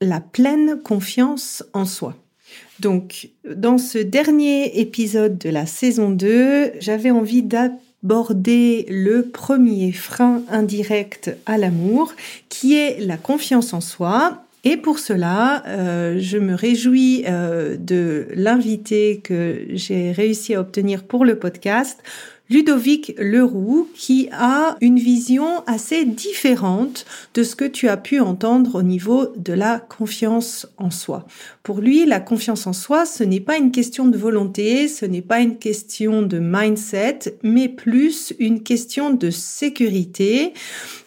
la pleine confiance en soi. Donc, dans ce dernier épisode de la saison 2, j'avais envie d'aborder le premier frein indirect à l'amour, qui est la confiance en soi. Et pour cela, euh, je me réjouis euh, de l'invité que j'ai réussi à obtenir pour le podcast, Ludovic Leroux, qui a une vision assez différente de ce que tu as pu entendre au niveau de la confiance en soi. Pour lui, la confiance en soi, ce n'est pas une question de volonté, ce n'est pas une question de mindset, mais plus une question de sécurité.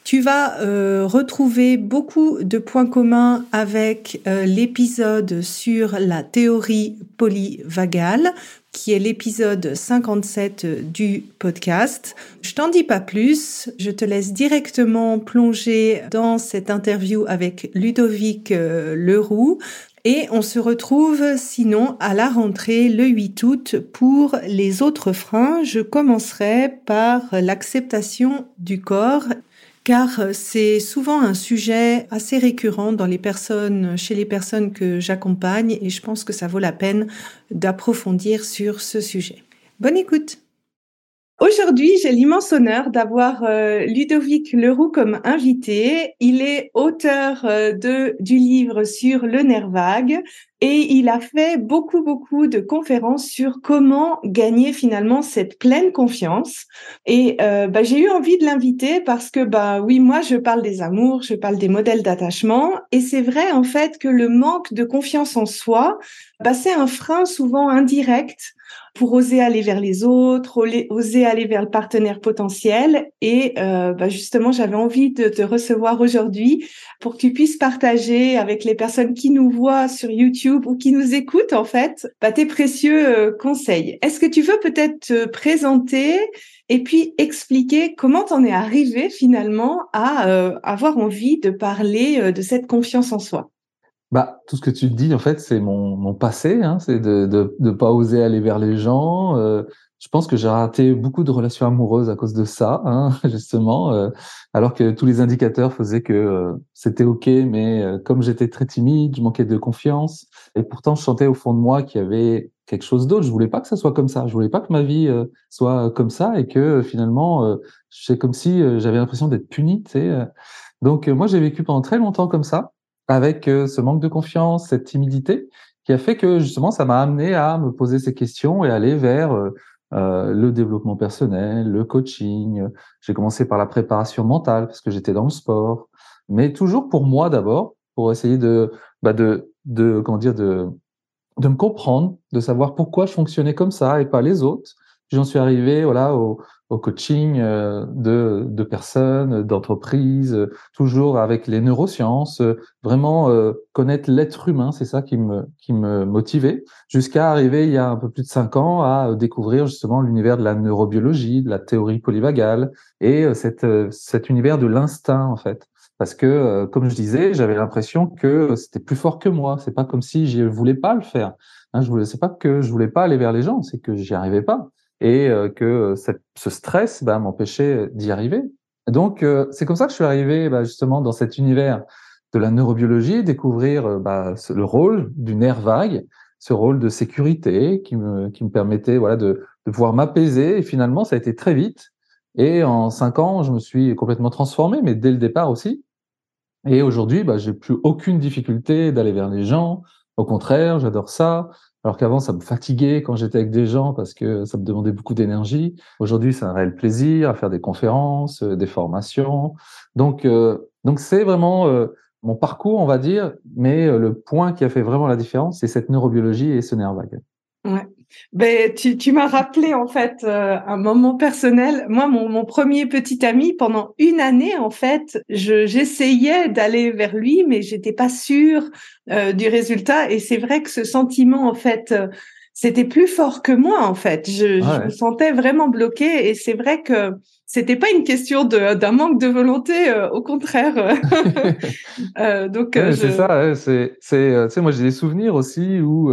Tu vas euh, retrouver beaucoup de points communs avec euh, l'épisode sur la théorie polyvagale qui est l'épisode 57 du podcast. Je t'en dis pas plus, je te laisse directement plonger dans cette interview avec Ludovic euh, Leroux. Et on se retrouve sinon à la rentrée le 8 août pour les autres freins. Je commencerai par l'acceptation du corps car euh, c'est souvent un sujet assez récurrent dans les personnes, chez les personnes que j'accompagne et je pense que ça vaut la peine d'approfondir sur ce sujet. Bonne écoute! Aujourd'hui, j'ai l'immense honneur d'avoir euh, Ludovic Leroux comme invité. Il est auteur euh, de, du livre sur le nerf vague et il a fait beaucoup, beaucoup de conférences sur comment gagner finalement cette pleine confiance. Et euh, bah, j'ai eu envie de l'inviter parce que, bah oui, moi, je parle des amours, je parle des modèles d'attachement. Et c'est vrai, en fait, que le manque de confiance en soi, bah, c'est un frein souvent indirect pour oser aller vers les autres, oser aller vers le partenaire potentiel. Et euh, bah justement, j'avais envie de te recevoir aujourd'hui pour que tu puisses partager avec les personnes qui nous voient sur YouTube ou qui nous écoutent en fait bah, tes précieux euh, conseils. Est-ce que tu veux peut-être te présenter et puis expliquer comment t'en es arrivé finalement à euh, avoir envie de parler de cette confiance en soi? Bah, tout ce que tu dis, en fait, c'est mon, mon passé, hein, c'est de, de de pas oser aller vers les gens. Euh, je pense que j'ai raté beaucoup de relations amoureuses à cause de ça, hein, justement, euh, alors que tous les indicateurs faisaient que euh, c'était ok, mais euh, comme j'étais très timide, je manquais de confiance, et pourtant je sentais au fond de moi qu'il y avait quelque chose d'autre. Je voulais pas que ça soit comme ça. Je voulais pas que ma vie soit comme ça et que finalement, c'est comme si j'avais l'impression d'être puni. Tu sais. Donc moi, j'ai vécu pendant très longtemps comme ça avec euh, ce manque de confiance, cette timidité, qui a fait que justement ça m'a amené à me poser ces questions et aller vers euh, euh le développement personnel, le coaching. J'ai commencé par la préparation mentale parce que j'étais dans le sport, mais toujours pour moi d'abord, pour essayer de, bah de, de, comment dire, de, de me comprendre, de savoir pourquoi je fonctionnais comme ça et pas les autres. J'en suis arrivé voilà au, au coaching euh, de, personnes, d'entreprises, toujours avec les neurosciences, vraiment euh, connaître l'être humain, c'est ça qui me qui me motivait, jusqu'à arriver il y a un peu plus de cinq ans à découvrir justement l'univers de la neurobiologie, de la théorie polyvagale et euh, cet univers de l'instinct en fait. Parce que, comme je disais, j'avais l'impression que c'était plus fort que moi. C'est pas comme si je voulais pas le faire. Hein, je voulais, c'est pas que je voulais pas aller vers les gens, c'est que j'y arrivais pas et euh, que cette, ce stress bah, m'empêchait d'y arriver. Donc, euh, c'est comme ça que je suis arrivé bah, justement dans cet univers de la neurobiologie, découvrir euh, bah, le rôle du nerf vague, ce rôle de sécurité qui me, permettait voilà, de, de pouvoir m'apaiser. Et finalement, ça a été très vite. Et en cinq ans, je me suis complètement transformé, mais dès le départ aussi. Et aujourd'hui, bah, j'ai plus aucune difficulté d'aller vers les gens. Au contraire, j'adore ça. Alors qu'avant, ça me fatiguait quand j'étais avec des gens parce que ça me demandait beaucoup d'énergie. Aujourd'hui, c'est un réel plaisir à faire des conférences, des formations. Donc, donc c'est vraiment mon parcours, on va dire, mais le point qui a fait vraiment la différence, c'est cette neurobiologie et ce nerf vague. Ouais. Ben, tu, tu m'as rappelé en fait euh, un moment personnel. Moi, mon, mon, premier petit ami, pendant une année en fait, j'essayais d'aller vers lui, mais j'étais pas sûre euh, du résultat. Et c'est vrai que ce sentiment en fait, euh, c'était plus fort que moi en fait. Je, je me sentais vraiment bloquée. Et c'est vrai que c'était pas une question d'un manque de volonté, au contraire. donc c'est ça. C'est, c'est, tu sais, moi j'ai des souvenirs aussi où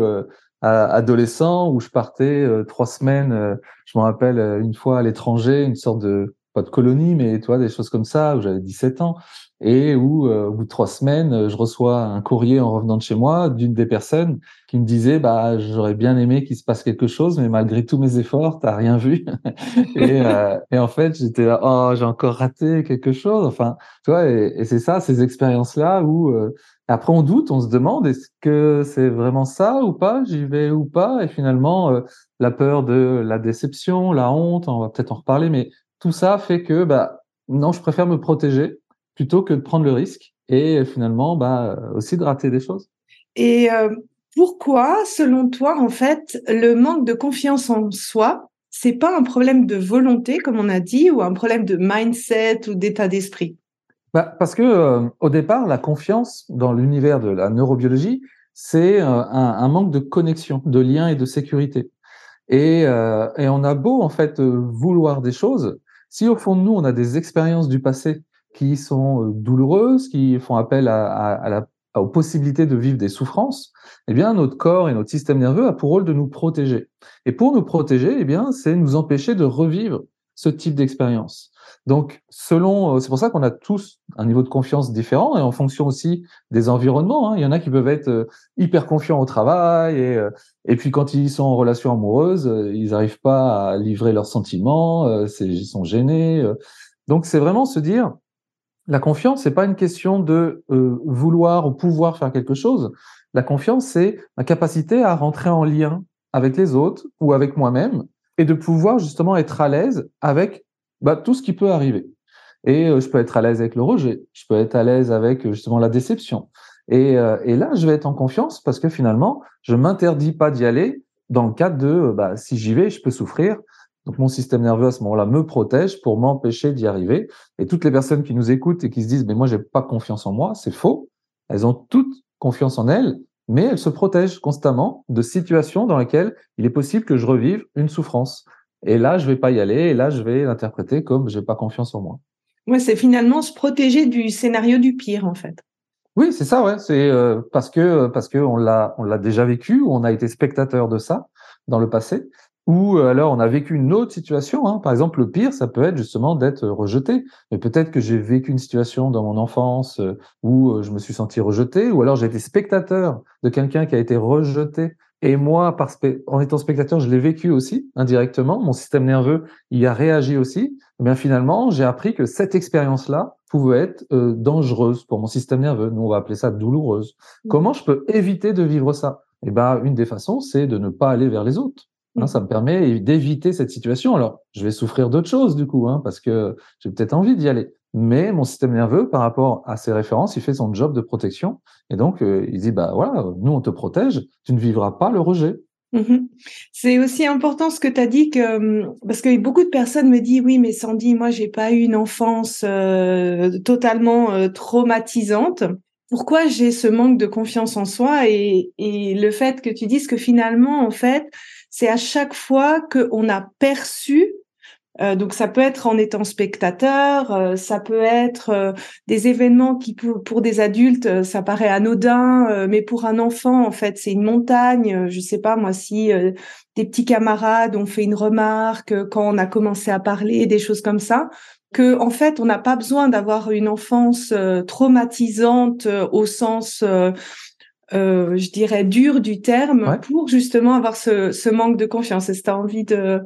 adolescent où je partais euh, trois semaines. Euh, je me rappelle euh, une fois à l'étranger, une sorte de pas de colonie, mais toi des choses comme ça où j'avais 17 ans et où au bout de trois semaines, je reçois un courrier en revenant de chez moi d'une des personnes qui me disait bah j'aurais bien aimé qu'il se passe quelque chose, mais malgré tous mes efforts, t'as rien vu. et, et, en fait, j'étais là oh j'ai encore raté quelque chose. Enfin, tu vois, et, et c'est ça ces expériences là où après, on doute, on se demande est-ce que c'est vraiment ça ou pas J'y vais ou pas? Et finalement, euh, la peur de la déception, la honte, on va peut-être en reparler, mais tout ça fait que, bah, non, je préfère me protéger plutôt que de prendre le risque et finalement, bah, aussi de rater des choses. Et euh, pourquoi, selon toi, en fait, le manque de confiance en soi, c'est pas un problème de volonté, comme on a dit, ou un problème de mindset ou d'état d'esprit? Bah, parce que euh, au départ, la confiance dans l'univers de la neurobiologie, c'est euh, un, un, manque de connexion, de lien et de sécurité. Et, euh, et on a beau en fait vouloir des choses, si au fond de nous on a des expériences du passé qui sont douloureuses, qui font appel à, à, à la, aux possibilités de vivre des souffrances, eh bien notre corps et notre système nerveux a pour rôle de nous protéger. Et pour nous protéger, eh bien c'est nous empêcher de revivre ce type d'expérience. Donc, selon, euh, c'est pour ça qu'on a tous un niveau de confiance différent et en fonction aussi des environnements. Hein. Il y en a qui peuvent être euh, hyper confiants au travail et, euh, et puis quand ils sont en relation amoureuse, ils n'arrivent pas à livrer leurs sentiments, ils sont gênés. Donc, c'est vraiment se dire, la confiance, c'est pas une question de vouloir ou pouvoir faire quelque chose. La confiance, c'est ma capacité à rentrer en lien avec les autres ou avec moi-même et de pouvoir justement être à l'aise avec bah, tout ce qui peut arriver. Et euh, je peux être à l'aise avec le rejet, je peux être à l'aise avec euh, justement la déception. Et, euh, et, là, je vais être en confiance parce que finalement, je m'interdis pas d'y aller dans le cadre de bah, si j'y vais, je peux souffrir. Donc mon système nerveux à ce moment-là me protège pour m'empêcher d'y arriver. Et toutes les personnes qui nous écoutent et qui se disent mais moi j'ai pas confiance en moi, c'est faux. Elles ont toutes confiance en elles, mais elles se protègent constamment de situations dans lesquelles il est possible que je revive une souffrance. Et là, je vais pas y aller. Et là, je vais l'interpréter comme j'ai pas confiance en moi. Ouais, c'est finalement se protéger du scénario du pire, en fait. Oui, c'est ça, ouais. C'est euh, parce que parce que on l'a on l'a déjà vécu, on a été spectateur de ça dans le passé, ou euh, alors on a vécu une autre situation. Hein. Par exemple, le pire, ça peut être justement d'être rejeté. Mais peut-être que j'ai vécu une situation dans mon enfance euh, où je me suis senti rejeté, ou alors j'ai été spectateur de quelqu'un qui a été rejeté et moi, en étant spectateur, je l'ai vécu aussi indirectement. Mon système nerveux y a réagi aussi. Et eh bien finalement, j'ai appris que cette expérience-là pouvait être euh, dangereuse pour mon système nerveux. Nous, on va appeler ça douloureuse. Mmh. Comment je peux éviter de vivre ça? Eh ben, une des façons, c'est de ne pas aller vers les autres. Hein, ça me permet d'éviter cette situation. Alors, je vais souffrir d'autres choses du coup, hein, parce que j'ai peut-être envie d'y aller mais mon système nerveux, par rapport à ses références, il fait son job de protection. Et donc, euh, il dit, bah voilà, nous, on te protège, tu ne vivras pas le rejet. Mmh C'est aussi important ce que tu as dit hum, parce que beaucoup de personnes me disent oui mais Sandy moi j'ai pas eu une enfance euh, totalement euh, traumatisante pourquoi j'ai ce manque de confiance en soi et le fait que tu dises que finalement en fait c'est à chaque fois qu'on a perçu euh, donc ça peut être en étant spectateur, euh, ça peut être euh, des événements qui pour, des adultes ça paraît anodin, mais pour un enfant en fait c'est une montagne. je sais pas moi si des petits camarades ont fait une remarque quand on a commencé à parler, des choses comme ça. Que en fait on n'a pas besoin d'avoir une enfance traumatisante au sens je dirais dur du terme pour justement avoir ce, ce manque de confiance. Est-ce que tu as envie de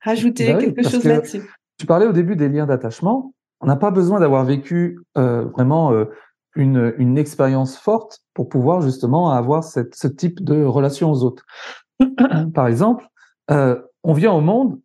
rajouter bah quelque chose là-dessus? Tu parlais au début des liens d'attachement. On n'a pas besoin d'avoir vécu euh, vraiment euh, une, une expérience forte pour pouvoir justement avoir cette, ce type de relation aux autres. par exemple, euh, on vient au monde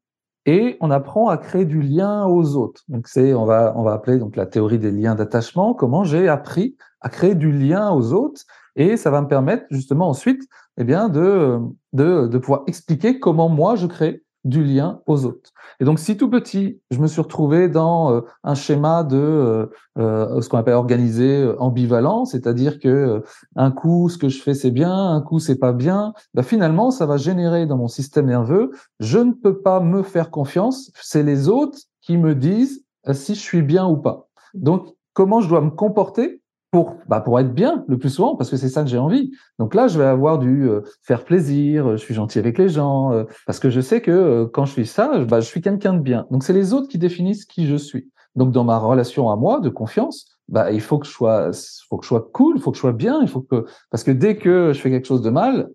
et on apprend à créer du lien aux autres. Donc c'est, on va, on va appeler donc la théorie des liens d'attachement. Comment j'ai appris à créer du lien aux autres et ça va me permettre justement ensuite, eh bien, de, de, de pouvoir expliquer comment moi je crée du lien aux autres. Et donc, si tout petit, je me suis retrouvé dans euh, un schéma de euh, euh, ce qu'on appelle organisé ambivalent, c'est-à-dire que un coup, ce que je fais c'est bien, un coup c'est pas bien, bah, finalement, ça va générer dans mon système nerveux, je ne peux pas me faire confiance, c'est les autres qui me disent si je suis bien ou pas. Donc, comment je dois me comporter pour, bah, pour être bien le plus souvent, parce que c'est ça que j'ai envie. Donc là, je vais avoir du euh, faire plaisir, euh, je suis gentil avec les gens, euh, parce que je sais que quand je suis ça, bah, je suis quelqu'un de bien. Donc c'est les autres qui définissent qui je suis. Donc dans ma relation à moi de confiance, bah, il faut que je sois, faut que je sois cool, il faut que je sois bien, il faut que, parce que dès que je fais quelque chose de mal,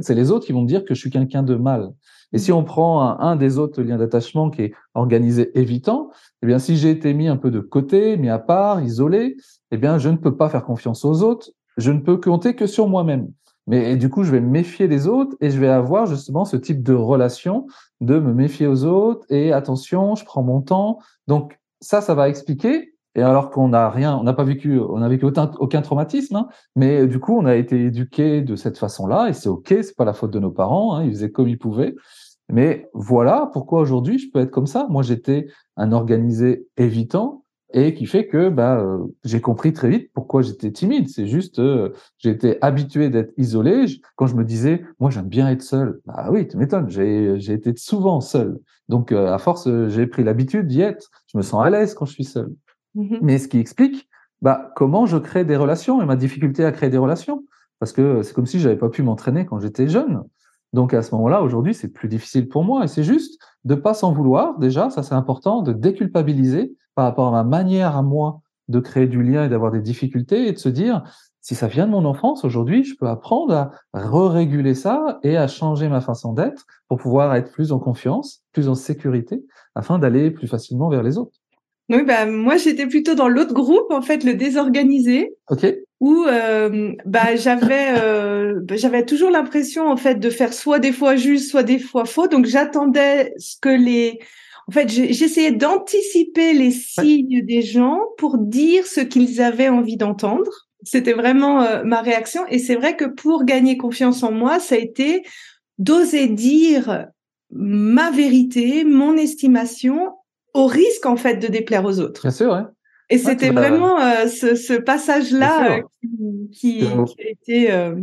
c'est les autres qui vont me dire que je suis quelqu'un de mal. Et si on prend un, des autres liens d'attachement qui est organisé évitant, eh bien, si j'ai été mis un peu de côté, mis à part, isolé, eh bien, je ne peux pas faire confiance aux autres. Je ne peux compter que sur moi-même. Mais du coup, je vais me méfier des autres et je vais avoir justement ce type de relation de me méfier aux autres et attention, je prends mon temps. Donc ça, ça va expliquer. Et alors qu'on n'a rien, on n'a pas vécu, on n'a vécu aucun, traumatisme, hein, mais du coup, on a été éduqué de cette façon-là et c'est ok, c'est pas la faute de nos parents, hein, ils faisaient comme ils pouvaient. Mais voilà pourquoi aujourd'hui je peux être comme ça. Moi, j'étais un organisé évitant et qui fait que bah, euh, j'ai compris très vite pourquoi j'étais timide. C'est juste, euh, j'étais habitué d'être isolé. Quand je me disais, moi, j'aime bien être seul. Bah oui, tu m'étonnes, j'ai, été souvent seul. Donc, euh, à force, j'ai pris l'habitude d'y être. Je me sens à l'aise quand je suis seul. Mm-hmm. Mais ce qui explique bah, comment je crée des relations et ma difficulté à créer des relations. Parce que c'est comme si j'avais pas pu m'entraîner quand j'étais jeune. Donc à ce moment-là, aujourd'hui, c'est plus difficile pour moi et c'est juste de pas s'en vouloir. Déjà, ça c'est important, de déculpabiliser par rapport à ma manière à moi de créer du lien et d'avoir des difficultés et de se dire si ça vient de mon enfance, aujourd'hui, je peux apprendre à re-réguler ça et à changer ma façon d'être pour pouvoir être plus en confiance, plus en sécurité, afin d'aller plus facilement vers les autres. Oui, bah, moi, j'étais plutôt dans l'autre groupe, en fait, le désorganisé. OK. Où euh, bah, j'avais euh, bah, j'avais toujours l'impression, en fait, de faire soit des fois juste, soit des fois faux. Donc, j'attendais ce que les... En fait, j'essayais d'anticiper les signes des gens pour dire ce qu'ils avaient envie d'entendre. C'était vraiment euh, ma réaction. Et c'est vrai que pour gagner confiance en moi, ça a été d'oser dire ma vérité, mon estimation au risque en fait de déplaire aux autres. Bien sûr. Et c'était vraiment euh, ce, ce passage-là euh, qui, qui, a été. Euh,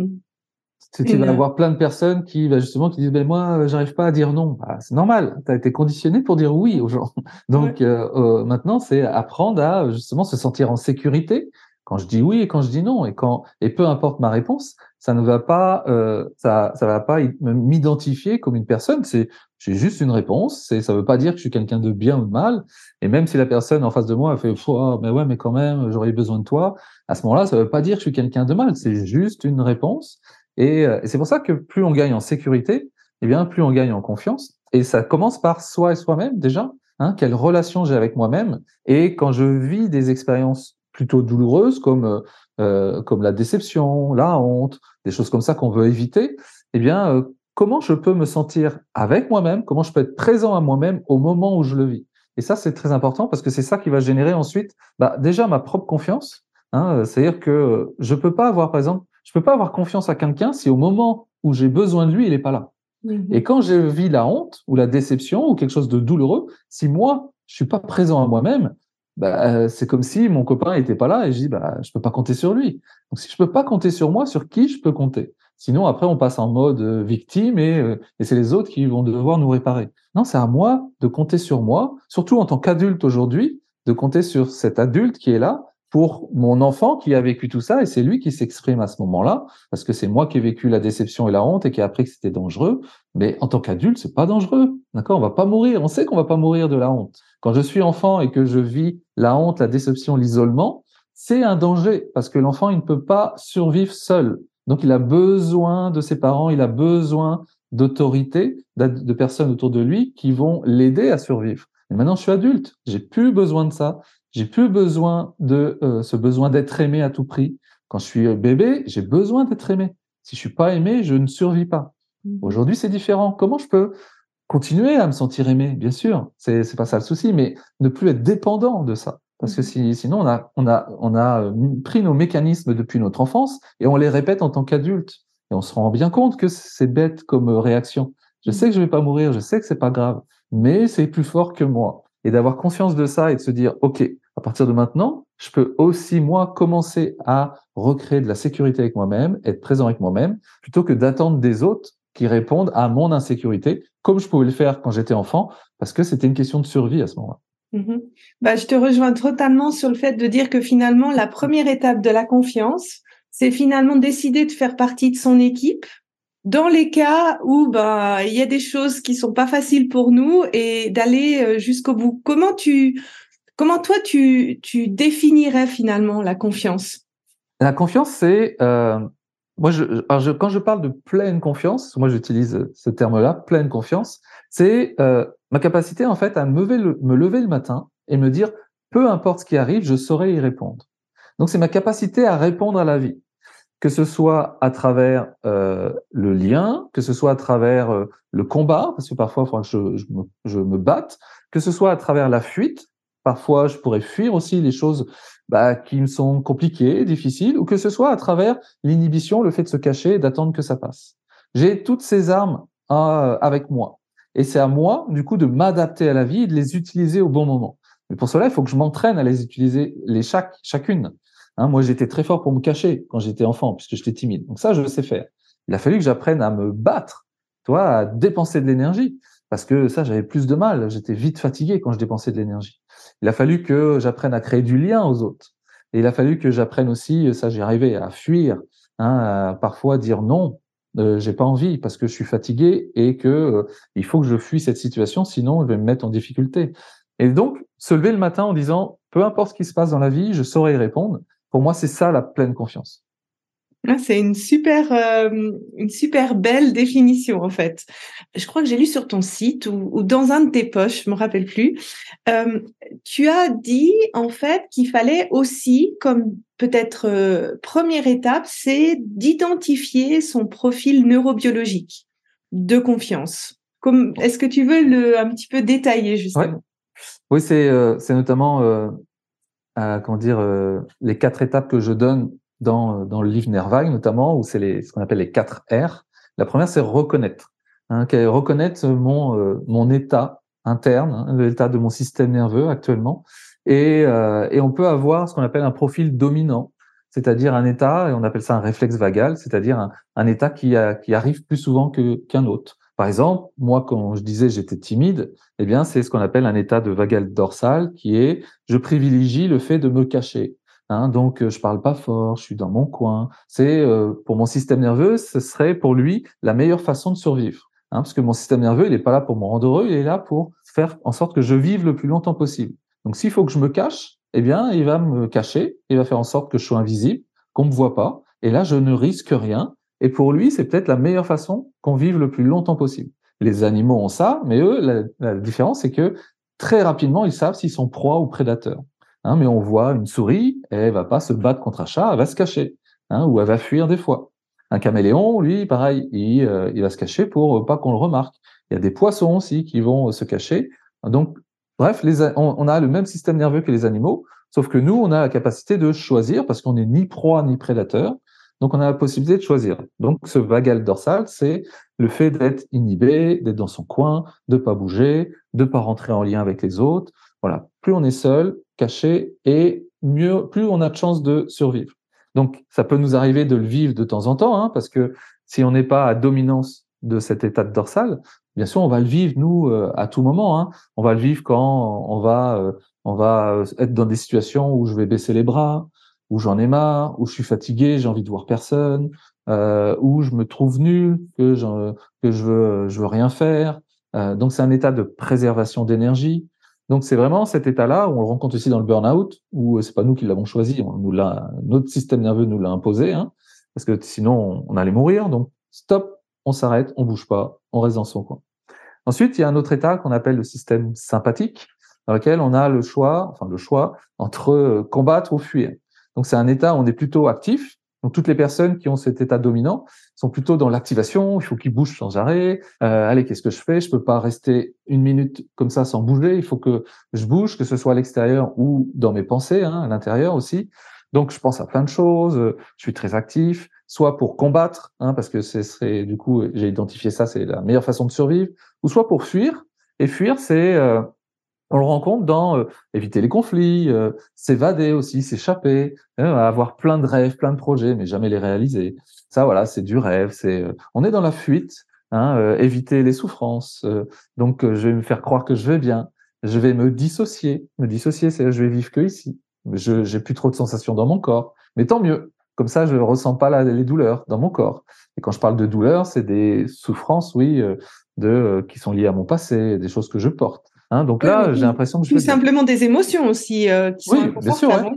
tu vas avoir plein de personnes qui, bah, justement, qui disent, ben moi, j'arrive pas à dire non. Bah, c'est normal. Tu as été conditionné pour dire oui aux gens. Donc maintenant, c'est apprendre à justement se sentir en sécurité quand je dis oui et quand je dis non. Et quand et peu importe ma réponse, ça ne va pas, euh, ça, ça va pas m'identifier comme une personne. C'est j'ai juste une réponse. C'est ça veut pas dire que je suis quelqu'un de bien ou de mal. Et même si la personne en face de moi a fait, oh, mais ouais, mais quand même, j'aurais besoin de toi. À ce moment-là, ça veut pas dire que je suis quelqu'un de mal. C'est juste une réponse. Et, euh, et c'est pour ça que plus on gagne en sécurité, eh bien plus on gagne en confiance. Et ça commence par soi et soi-même déjà. Hein, quelle relation j'ai avec moi-même. Et quand je vis des expériences plutôt douloureuses comme euh, euh, comme la déception, la honte, des choses comme ça qu'on veut éviter, eh bien, euh, comment je peux me sentir avec moi-même, comment je peux être présent à moi-même au moment où je le vis? Et ça, c'est très important parce que c'est ça qui va générer ensuite, bah, déjà ma propre confiance. Hein, C'est-à-dire que je peux pas avoir, par exemple, je peux pas avoir confiance à quelqu'un si au moment où j'ai besoin de lui, il est pas là. Mmh Et quand je vis la honte ou la déception ou quelque chose de douloureux, si moi, je suis pas présent à moi-même, bah, euh, c'est comme si mon copain n'était pas là et je dis bah je peux pas compter sur lui. Donc si je peux pas compter sur moi, sur qui je peux compter? Sinon après on passe en mode euh, victime et, euh, et c'est les autres qui vont devoir nous réparer. Non, c'est à moi de compter sur moi, surtout en tant qu'adulte aujourd'hui, de compter sur cet adulte qui est là pour mon enfant qui a vécu tout ça et c'est lui qui s'exprime à ce moment-là parce que c'est moi qui ai vécu la déception et la honte et qui a appris que c'était dangereux. Mais en tant qu'adulte, c'est pas dangereux. D'accord? On va pas mourir. On sait qu'on va pas mourir de la honte. Quand je suis enfant et que je vis la honte, la déception, l'isolement, c'est un danger parce que l'enfant, il ne peut pas survivre seul. Donc, il a besoin de ses parents, il a besoin d'autorité, de personnes autour de lui qui vont l'aider à survivre. Et maintenant, je suis adulte, j'ai plus besoin de ça. J'ai plus besoin de euh, ce besoin d'être aimé à tout prix. Quand je suis bébé, j'ai besoin d'être aimé. Si je suis pas aimé, je ne survis pas. Mmh. Aujourd'hui, c'est différent. Comment je peux continuer à me sentir aimé Bien sûr, c'est c'est pas ça le souci, mais ne plus être dépendant de ça. Parce que mmh. si, sinon, on a, on, a, on a euh, pris nos mécanismes depuis notre enfance et on les répète en tant qu'adulte. Et on se rend bien compte que c'est bête comme euh, réaction. Je mmh. sais que je vais pas mourir, je sais que c'est pas grave, mais c'est plus fort que moi. Et d'avoir conscience de ça et de se dire, OK, à partir de maintenant, je peux aussi, moi, commencer à recréer de la sécurité avec moi-même, être présent avec moi-même, plutôt que d'attendre des autres qui répondent à mon insécurité, comme je pouvais le faire quand j'étais enfant, parce que c'était une question de survie à ce moment-là. Mmh bah, je te rejoins totalement sur le fait de dire que finalement, la première étape de la confiance, c'est finalement décider de faire partie de son équipe dans les cas où bah il y a des choses qui sont pas faciles pour nous et d'aller euh, jusqu'au bout. Comment tu comment toi tu tu définirais finalement la confiance? La confiance c'est euh, moi je, je, quand je parle de pleine confiance, moi j'utilise ce terme-là, pleine confiance, c'est euh, ma capacité en fait à me lever, le, me lever le matin et me dire peu importe ce qui arrive, je saurai y répondre. Donc c'est ma capacité à répondre à la vie que ce soit à travers euh, le lien, que ce soit à travers euh, le combat, parce que parfois il je, je, me, je, me, batte, que ce soit à travers la fuite, parfois je pourrais fuir aussi les choses bah, qui me sont compliquées, difficiles, ou que ce soit à travers l'inhibition, le fait de se cacher d'attendre que ça passe. J'ai toutes ces armes euh, avec moi. Et c'est à moi, du coup, de m'adapter à la vie et de les utiliser au bon moment. Mais pour cela, il faut que je m'entraîne à les utiliser les chaque, chacune. Hein, moi, j'étais très fort pour me cacher quand j'étais enfant, puisque j'étais timide. Donc ça, je sais faire. Il a fallu que j'apprenne à me battre, toi, à dépenser de l'énergie, parce que ça, j'avais plus de mal. J'étais vite fatigué quand je dépensais de l'énergie. Il a fallu que j'apprenne à créer du lien aux autres. Et il a fallu que j'apprenne aussi, ça, j'y arrivais à fuir, hein, à parfois dire non, euh, j'ai pas envie parce que je suis fatigué et que euh, il faut que je fuis cette situation, sinon je vais me mettre en difficulté. Et donc, se lever le matin en disant, peu importe ce qui se passe dans la vie, je saurai y répondre. Pour moi, c'est ça la pleine confiance. Ah, c'est une super, euh, une super belle définition en fait. Je crois que j'ai lu sur ton site ou, dans un de tes poches, je me rappelle plus. Euh, tu as dit en fait qu'il fallait aussi, comme peut-être euh, première étape, c'est d'identifier son profil neurobiologique de confiance. Est-ce que tu veux le un petit peu détailler justement? Oui, c'est c'est notamment comment dire les quatre étapes que je donne dans dans le livre Nervaille notamment où c'est ce qu'on appelle les quatre R. La première c'est reconnaître, hein, reconnaître mon euh, mon état interne, hein, l'état de mon système nerveux actuellement, et euh, et on peut avoir ce qu'on appelle un profil dominant, c'est-à-dire un état et on appelle ça un réflexe vagal, c'est-à-dire un, état qui qui arrive plus souvent qu'un autre. Par exemple, moi, quand je disais j'étais timide, eh bien, c'est ce qu'on appelle un état de vagal dorsal, qui est je privilégie le fait de me cacher. Hein, donc, euh, je parle pas fort, je suis dans mon coin. C'est euh, pour mon système nerveux, ce serait pour lui la meilleure façon de survivre, hein, parce que mon système nerveux, il est pas là pour me rendre heureux, il est là pour faire en sorte que je vive le plus longtemps possible. Donc, s'il faut que je me cache, eh bien, il va me cacher, il va faire en sorte que je sois invisible, qu'on me voit pas, et là, je ne risque rien, et pour lui, c'est peut-être la meilleure façon qu'on vive le plus longtemps possible. Les animaux ont ça, mais eux, la, différence, c'est que très rapidement, ils savent s'ils sont proies ou prédateurs. Hein, mais on voit une souris, elle va pas se battre contre un chat, elle va se cacher, hein, ou elle va fuir des fois. Un caméléon, lui, pareil, il, euh, va se cacher pour pas qu'on le remarque. Il y a des poissons aussi qui vont se cacher. Donc, bref, on, a le même système nerveux que les animaux, sauf que nous, on a la capacité de choisir parce qu'on n'est ni proie ni prédateur. Donc, on a la possibilité de choisir. Donc, ce vagal dorsal, c'est le fait d'être inhibé, d'être dans son coin, de pas bouger, de pas rentrer en lien avec les autres. Voilà. Plus on est seul, caché, et mieux, plus on a de chances de survivre. Donc, ça peut nous arriver de le vivre de temps en temps, hein, parce que si on n'est pas à dominance de cet état de dorsal, bien sûr, on va le vivre nous euh, à tout moment. Hein. On va le vivre quand on va, euh, on va euh, être dans des situations où je vais baisser les bras, où j'en ai marre, où je suis fatigué, j'ai envie de voir personne, où je me trouve nul, que, que je veux, je veux rien faire. Donc c'est un état de préservation d'énergie. Donc c'est vraiment cet état-là on le rencontre aussi dans le burn-out, où c'est pas nous qui l'avons choisi, notre système nerveux nous l'a imposé, hein, parce que sinon on, allait mourir. Donc stop, on s'arrête, on bouge pas, on reste dans son coin. Ensuite, il y a un autre état qu'on appelle le système sympathique, dans lequel on a le choix, enfin le choix entre combattre ou fuir. Donc c'est un état où on est plutôt actif. Donc toutes les personnes qui ont cet état dominant sont plutôt dans l'activation, il faut qu'ils bougent sans arrêt. Euh, allez, qu'est-ce que je fais? Je peux pas rester une minute comme ça sans bouger, il faut que je bouge, que ce soit à l'extérieur ou dans mes pensées, hein, à l'intérieur aussi. Donc je pense à plein de choses, je suis très actif, soit pour combattre, hein, parce que ce serait du coup, j'ai identifié ça, c'est la meilleure façon de survivre, ou soit pour fuir. Et fuir, c'est euh, on le rencontre dans euh, éviter les conflits, euh, s'évader aussi, s'échapper, hein, avoir plein de rêves, plein de projets, mais jamais les réaliser. Ça, voilà, c'est du rêve. C'est, euh, on est dans la fuite, hein, éviter les souffrances. donc, je vais me faire croire que je vais bien. Je vais me dissocier. Me dissocier, c'est je vais vivre que ici. Je j'ai plus trop de sensations dans mon corps, mais tant mieux. Comme ça, je ressens pas les douleurs dans mon corps. Et quand je parle de douleurs, c'est des souffrances, oui, qui sont liées à mon passé, des choses que je porte. Hein, donc là, j'ai l'impression que je tout simplement des émotions aussi euh, qui oui, sont bien sûr. Ouais.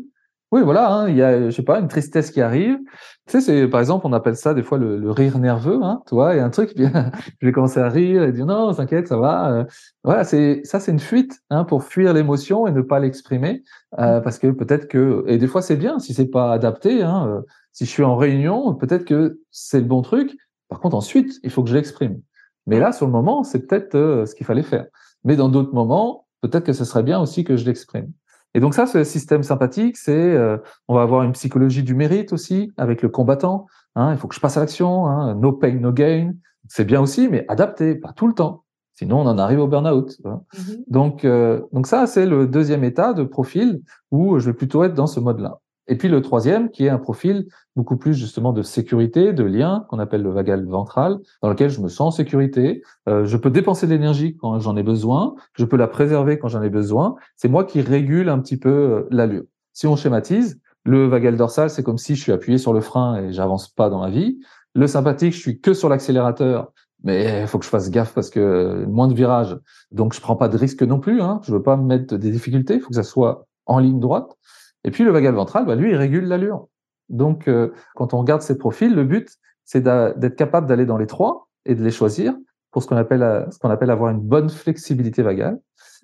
Oui, voilà, hein, il y a, je sais pas, une tristesse qui arrive. Tu sais, c'est par exemple, on appelle ça des fois le, le rire nerveux, hein, tu vois, il y a un truc, je vais commencer à rire et dire non, t'inquiète, ça va. Euh, voilà, c'est ça, c'est une fuite, hein, pour fuir l'émotion et ne pas l'exprimer, euh, mmh. parce que peut-être que et des fois c'est bien si c'est pas adapté. Hein, euh, si je suis en réunion, peut-être que c'est le bon truc. Par contre, ensuite, il faut que je l'exprime. Mais là, sur le moment, c'est peut-être euh, ce qu'il fallait faire. Mais dans d'autres moments, peut-être que ce serait bien aussi que je l'exprime. Et donc ça, ce système sympathique, c'est, euh, on va avoir une psychologie du mérite aussi avec le combattant. Hein, il faut que je passe à l'action. Hein, no pain, no gain. C'est bien aussi, mais adapté, pas tout le temps. Sinon, on en arrive au burn-out. Mm-hmm. Donc, euh, donc ça, c'est le deuxième état de profil où je vais plutôt être dans ce mode-là. Et puis le troisième, qui est un profil beaucoup plus justement de sécurité, de lien, qu'on appelle le vagal ventral, dans lequel je me sens en sécurité. Euh, je peux dépenser de l'énergie quand j'en ai besoin, je peux la préserver quand j'en ai besoin. C'est moi qui régule un petit peu euh, l'allure. Si on schématise, le vagal dorsal, c'est comme si je suis appuyé sur le frein et j'avance pas dans ma vie. Le sympathique, je suis que sur l'accélérateur, mais il faut que je fasse gaffe parce que moins de virages, donc je prends pas de risque non plus. Hein. Je veux pas me mettre des difficultés, il faut que ça soit en ligne droite. Et puis le vagal ventral, bah, lui, il régule l'allure. Donc, euh, quand on regarde ces profils, le but, c'est d'être capable d'aller dans les trois et de les choisir pour ce qu'on appelle, euh, ce qu'on appelle avoir une bonne flexibilité vagale,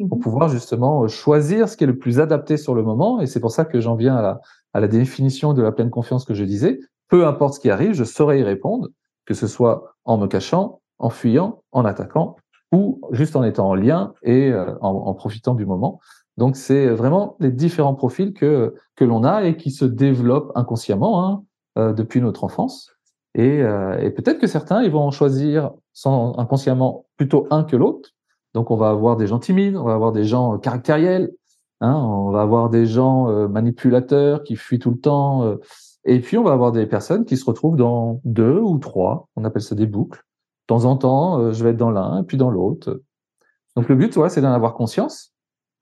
pour mhm. pouvoir justement euh, choisir ce qui est le plus adapté sur le moment. Et c'est pour ça que j'en viens à la, à la définition de la pleine confiance que je disais. Peu importe ce qui arrive, je saurai y répondre, que ce soit en me cachant, en fuyant, en attaquant, ou juste en étant en lien et en, en profitant du moment. Donc c'est vraiment les différents profils que que l'on a et qui se développent inconsciemment hein, euh, depuis notre enfance. Et, euh, et peut-être que certains ils vont en choisir sans inconsciemment plutôt un que l'autre. Donc on va avoir des gens timides, on va avoir des gens caractériels, hein, on va avoir des gens euh, manipulateurs qui fuient tout le temps. et puis on va avoir des personnes qui se retrouvent dans deux ou trois. On appelle ça des boucles. De temps en temps, je vais être dans l'un puis dans l'autre. Donc le but, ouais, c'est d'en avoir conscience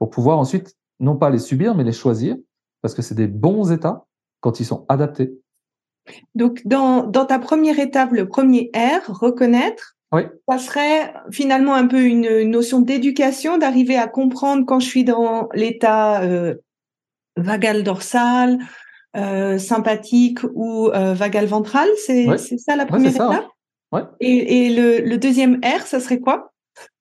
pour pouvoir ensuite non pas les subir, mais les choisir, parce que c'est des bons états quand ils sont adaptés. Donc, dans, dans ta première étape, le premier R, reconnaître, oui. ça serait finalement un peu une notion d'éducation, d'arriver à comprendre quand je suis dans l'état euh, vagal dorsal, euh, sympathique ou euh, vagal ventral. C'est ça la première étape? Et, et le, le, deuxième R, ça serait quoi?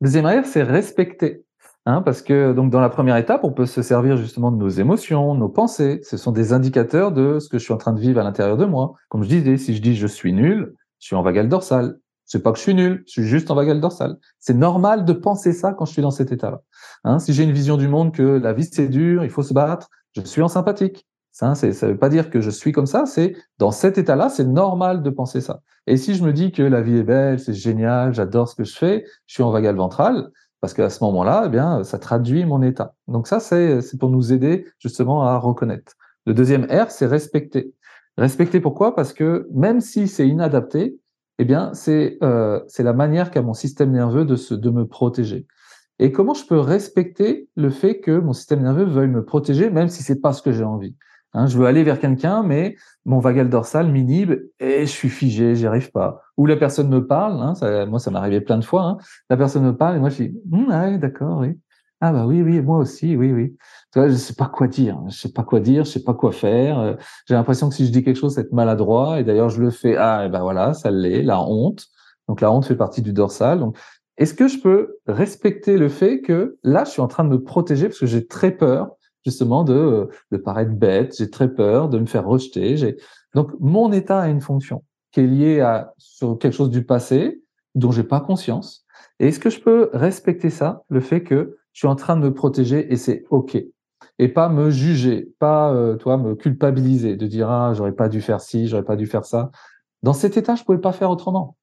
Le deuxième R, c'est respecter. Hein, parce que donc dans la première étape, on peut se servir justement de nos émotions, nos pensées. Ce sont des indicateurs de ce que je suis en train de vivre à l'intérieur de moi. Comme je disais, si je dis je suis nul, je suis en vagal dorsal. C'est pas que je suis nul, je suis juste en vagal dorsal. C'est normal de penser ça quand je suis dans cet état-là. Hein, si j'ai une vision du monde que la vie c'est dur, il faut se battre, je suis en sympathique. Ça, ça veut pas dire que je suis comme ça, c'est dans cet état-là, c'est normal de penser ça. Et si je me dis que la vie est belle, c'est génial, j'adore ce que je fais, je suis en vagal ventral, parce qu'à ce moment-là, eh bien, ça traduit mon état. Donc ça, c'est pour nous aider justement à reconnaître. Le deuxième R, c'est respecter. Respecter pourquoi? Parce que même si c'est inadapté, eh bien, c'est euh, c'est la manière qu'a mon système nerveux de, se, de me protéger. Et comment je peux respecter le fait que mon système nerveux veuille me protéger, même si c'est pas ce que j'ai envie? Hein, je veux aller vers quelqu'un, mais mon vagal dorsal m'inhibe et je suis figé, j'y arrive pas. Ou la personne me parle, hein, ça, moi ça m'est arrivé plein de fois, hein, la personne me parle et moi je dis hm, ah, d'accord, oui. Ah bah oui, oui, moi aussi, oui, oui. Tu vois, je sais pas quoi dire, je sais pas quoi dire, je sais pas quoi faire. Euh, j'ai l'impression que si je dis quelque chose, c'est maladroit. Et d'ailleurs, je le fais. Ah, et ben voilà, ça l'est. La honte. Donc la honte fait partie du dorsal. Donc, est-ce que je peux respecter le fait que là, je suis en train de me protéger parce que j'ai très peur justement de, de paraître bête, j'ai très peur de me faire rejeter, j'ai Donc, mon état a une fonction qui est liée à sur quelque chose du passé dont j'ai pas conscience. Et est-ce que je peux respecter ça, le fait que je suis en train de me protéger et c'est ok? Et pas me juger, pas euh, toi me culpabiliser, de dire ah j'aurais pas dû faire ci, j'aurais pas dû faire ça. Dans cet état, je pouvais pas faire autrement.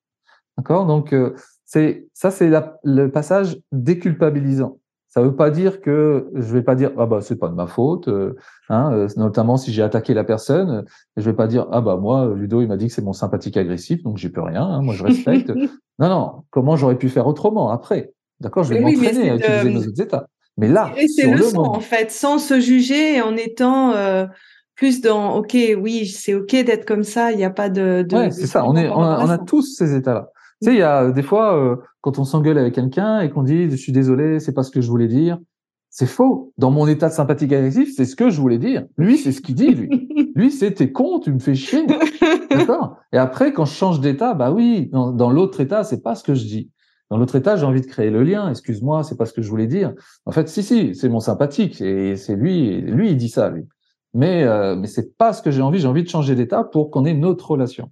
D'accord? Donc euh, c'est ça, c'est le passage déculpabilisant. Ça veut pas dire que je vais pas dire ah bah c'est pas de ma faute, euh, hein, euh, notamment si j'ai attaqué la personne, je vais pas dire ah bah moi Ludo il m'a dit que c'est mon sympathique agressif donc j'y peux rien, hein, moi je respecte. non non, comment j'aurais pu faire autrement après? D'accord, je vais m'entraîner à utiliser nos autres états. Mais là, c'est le, le en fait, sans se juger, en étant euh, plus dans ok, oui, c'est ok d'être comme ça, il n'y a pas de. de ouais, c'est ça. On est, on a, on a tous ces états-là. Tu sais, il y a euh, des fois, euh, quand on s'engueule avec quelqu'un et qu'on dit, je suis désolé, c'est pas ce que je voulais dire. C'est faux. Dans mon état de sympathique agressif, c'est ce que je voulais dire. Lui, c'est ce qu'il dit, lui. lui, c'est t'es con, tu me fais chier. D'accord? Et après, quand je change d'état, bah oui, dans, dans l'autre état, c'est pas ce que je dis. Dans l'autre état, j'ai envie de créer le lien. Excuse-moi, c'est pas ce que je voulais dire. En fait, si, si, c'est mon sympathique et c'est lui, lui, il dit ça, lui. Mais, euh, mais c'est pas ce que j'ai envie. J'ai envie de changer d'état pour qu'on ait une autre relation.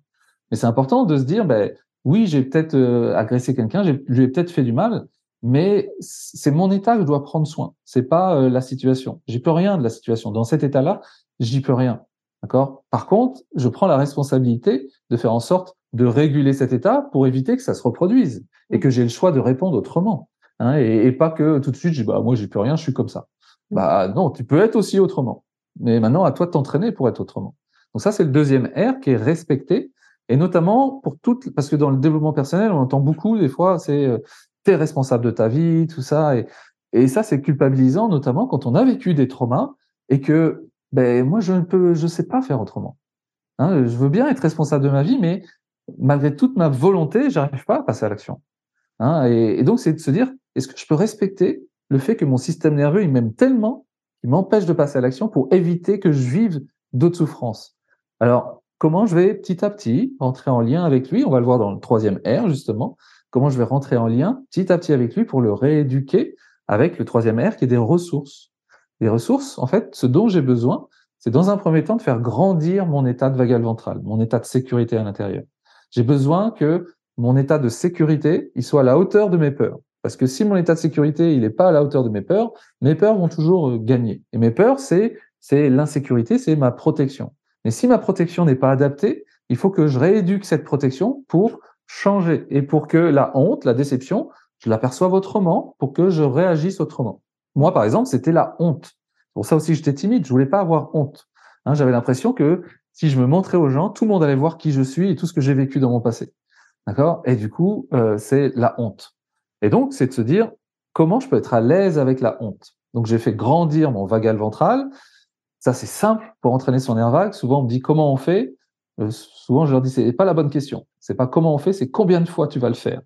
Mais c'est important de se dire, ben, oui, j'ai peut-être euh, agressé quelqu'un, je lui ai peut-être fait du mal, mais c'est mon état que je dois prendre soin. C'est pas euh, la situation. J'y peux rien de la situation. Dans cet état-là, j'y peux rien. D'accord? Par contre, je prends la responsabilité de faire en sorte de réguler cet état pour éviter que ça se reproduise et que j'ai le choix de répondre autrement. Hein, et, pas que tout de suite, je dis, bah, moi, j'y peux rien, je suis comme ça. Bah, non, tu peux être aussi autrement. Mais maintenant, à toi de t'entraîner pour être autrement. Donc ça, c'est le deuxième R qui est respecté. Et notamment pour toutes, parce que dans le développement personnel, on entend beaucoup, des fois, c'est, euh, t'es responsable de ta vie, tout ça. Et, et ça, c'est culpabilisant, notamment quand on a vécu des traumas et que, ben, moi, je ne peux, je sais pas faire autrement. Hein, je veux bien être responsable de ma vie, mais malgré toute ma volonté, j'arrive pas à passer à l'action. Hein, et, donc, c'est de se dire, est-ce que je peux respecter le fait que mon système nerveux, il m'aime tellement, qu'il m'empêche de passer à l'action pour éviter que je vive d'autres souffrances? Alors, comment je vais petit à petit rentrer en lien avec lui On va le voir dans le troisième R, justement. Comment je vais rentrer en lien petit à petit avec lui pour le rééduquer avec le troisième R qui est des ressources. Les ressources, en fait, ce dont j'ai besoin, c'est dans un premier temps de faire grandir mon état de vagal ventral, mon état de sécurité à l'intérieur. J'ai besoin que mon état de sécurité, il soit à la hauteur de mes peurs. Parce que si mon état de sécurité, il n'est pas à la hauteur de mes peurs, mes peurs vont toujours euh, gagner. Et mes peurs, c'est, c'est l'insécurité, c'est ma protection. Mais si ma protection n'est pas adaptée, il faut que je rééduque cette protection pour changer et pour que la honte, la déception, je l'aperçoive autrement, pour que je réagisse autrement. Moi, par exemple, c'était la honte. Pour ça aussi, j'étais timide. Je voulais pas avoir honte. Hein, J'avais l'impression que si je me montrais aux gens, tout le monde allait voir qui je suis et tout ce que j'ai vécu dans mon passé. D'accord? Et du coup, euh, c'est la honte. Et donc, c'est de se dire comment je peux être à l'aise avec la honte? Donc, j'ai fait grandir mon vagal ventral. Ça, c'est simple pour entraîner son nerf vague. Souvent, on me dit comment on fait? Euh, souvent, je leur dis c'est pas la bonne question. C'est pas comment on fait, c'est combien de fois tu vas le faire.